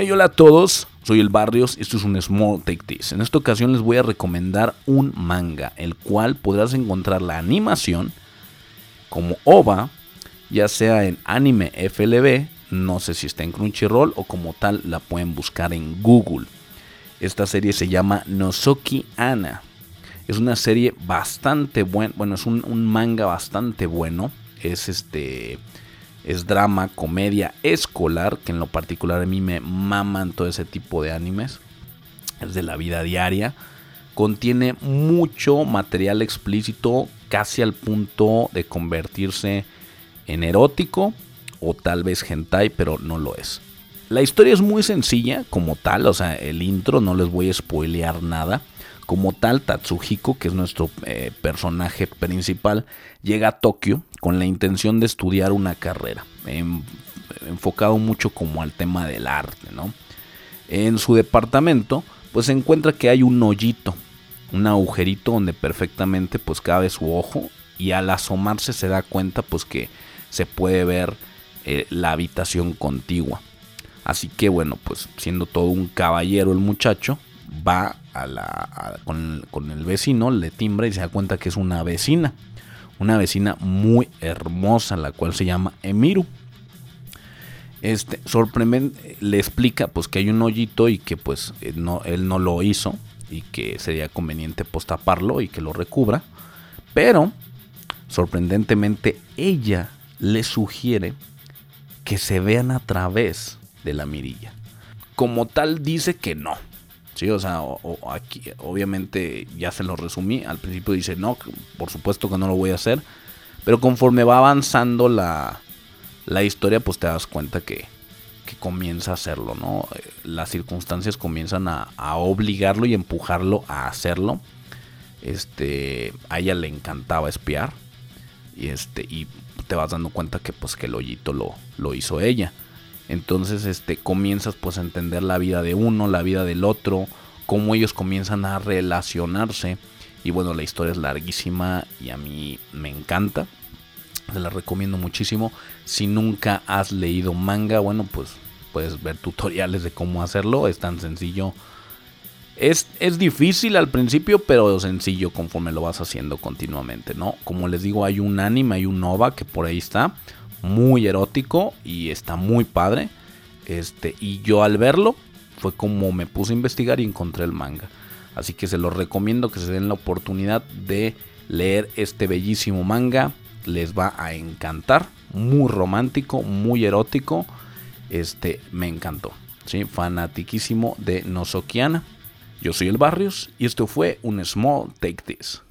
Hey, hola a todos, soy el Barrios y esto es un Small Take This. En esta ocasión les voy a recomendar un manga, el cual podrás encontrar la animación como OVA, ya sea en anime FLB, no sé si está en Crunchyroll o como tal la pueden buscar en Google. Esta serie se llama Nozoki Ana. Es una serie bastante buena, bueno, es un, un manga bastante bueno. Es este es drama, comedia escolar, que en lo particular a mí me maman todo ese tipo de animes. Es de la vida diaria. Contiene mucho material explícito, casi al punto de convertirse en erótico o tal vez hentai, pero no lo es. La historia es muy sencilla como tal, o sea, el intro no les voy a spoilear nada. Como tal, Tatsuhiko, que es nuestro eh, personaje principal, llega a Tokio con la intención de estudiar una carrera, enfocado mucho como al tema del arte, ¿no? En su departamento, pues se encuentra que hay un hoyito, un agujerito donde perfectamente pues cabe su ojo y al asomarse se da cuenta pues que se puede ver eh, la habitación contigua. Así que bueno, pues siendo todo un caballero el muchacho, va a la, con, con, el vecino, le timbra y se da cuenta que es una vecina. Una vecina muy hermosa, la cual se llama Emiru. Este, sorprendente, le explica pues que hay un hoyito y que pues eh, no, él no lo hizo y que sería conveniente pues taparlo y que lo recubra. Pero, sorprendentemente, ella le sugiere que se vean a través de la mirilla. Como tal dice que no, Sí, o sea, aquí, obviamente ya se lo resumí. Al principio dice, no, por supuesto que no lo voy a hacer. Pero conforme va avanzando la, la historia, pues te das cuenta que, que, comienza a hacerlo, ¿no? Las circunstancias comienzan a, a, obligarlo y empujarlo a hacerlo. Este, a ella le encantaba espiar. Y este, y te vas dando cuenta que pues que el hoyito lo, lo hizo ella. Entonces, este, comienzas pues a entender la vida de uno, la vida del otro, cómo ellos comienzan a relacionarse. Y bueno, la historia es larguísima y a mí me encanta. Se la recomiendo muchísimo. Si nunca has leído manga, bueno, pues puedes ver tutoriales de cómo hacerlo. Es tan sencillo. Es, es, difícil al principio, pero sencillo conforme lo vas haciendo continuamente, ¿no? Como les digo, hay un anime, hay un OVA que por ahí está muy erótico y está muy padre. Este, y yo al verlo fue como me puse a investigar y encontré el manga. Así que se los recomiendo que se den la oportunidad de leer este bellísimo manga. Les va a encantar. Muy romántico, muy erótico. Este me encantó. ¿sí? Fanatiquísimo de Nozokiana. Yo soy el Barrios y esto fue un Small Take This.